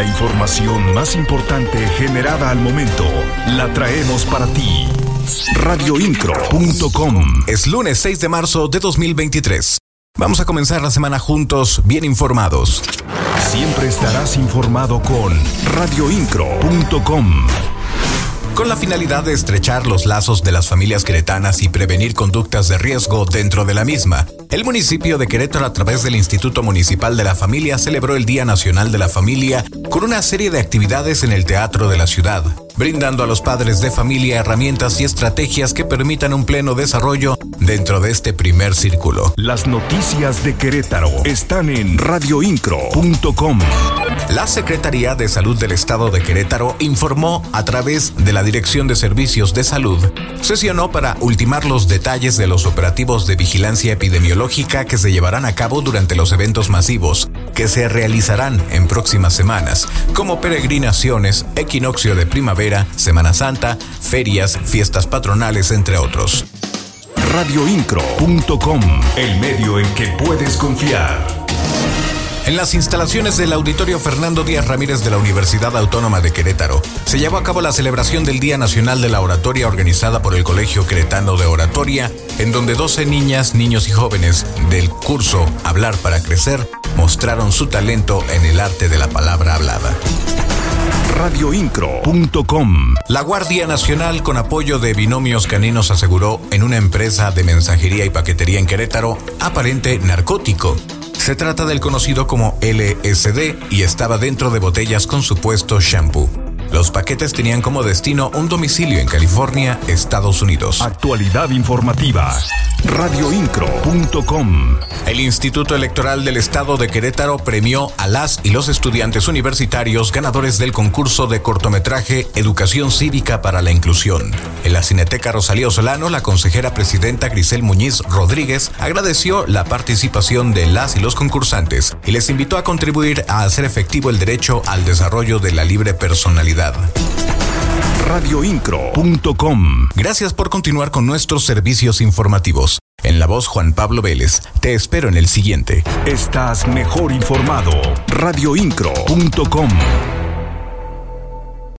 La información más importante generada al momento la traemos para ti. Radioincro.com Es lunes 6 de marzo de 2023. Vamos a comenzar la semana juntos, bien informados. Siempre estarás informado con radioincro.com con la finalidad de estrechar los lazos de las familias queretanas y prevenir conductas de riesgo dentro de la misma. El municipio de Querétaro a través del Instituto Municipal de la Familia celebró el Día Nacional de la Familia con una serie de actividades en el teatro de la ciudad, brindando a los padres de familia herramientas y estrategias que permitan un pleno desarrollo dentro de este primer círculo. Las noticias de Querétaro están en radioincro.com. La Secretaría de Salud del Estado de Querétaro informó a través de la Dirección de Servicios de Salud, sesionó para ultimar los detalles de los operativos de vigilancia epidemiológica que se llevarán a cabo durante los eventos masivos que se realizarán en próximas semanas, como peregrinaciones, equinoccio de primavera, Semana Santa, ferias, fiestas patronales, entre otros. Radioincro.com, el medio en que puedes confiar. En las instalaciones del Auditorio Fernando Díaz Ramírez de la Universidad Autónoma de Querétaro se llevó a cabo la celebración del Día Nacional de la Oratoria organizada por el Colegio Queretano de Oratoria, en donde 12 niñas, niños y jóvenes del curso Hablar para Crecer mostraron su talento en el arte de la palabra hablada radioincro.com. La Guardia Nacional, con apoyo de binomios caninos, aseguró en una empresa de mensajería y paquetería en Querétaro aparente narcótico. Se trata del conocido como LSD y estaba dentro de botellas con supuesto shampoo. Los paquetes tenían como destino un domicilio en California, Estados Unidos. Actualidad informativa. Radioincro.com. El Instituto Electoral del Estado de Querétaro premió a las y los estudiantes universitarios ganadores del concurso de cortometraje Educación Cívica para la Inclusión. En la Cineteca Rosalío Solano, la consejera presidenta Grisel Muñiz Rodríguez agradeció la participación de las y los concursantes y les invitó a contribuir a hacer efectivo el derecho al desarrollo de la libre personalidad radioincro.com. Gracias por continuar con nuestros servicios informativos. En la voz Juan Pablo Vélez, te espero en el siguiente. Estás mejor informado. radioincro.com.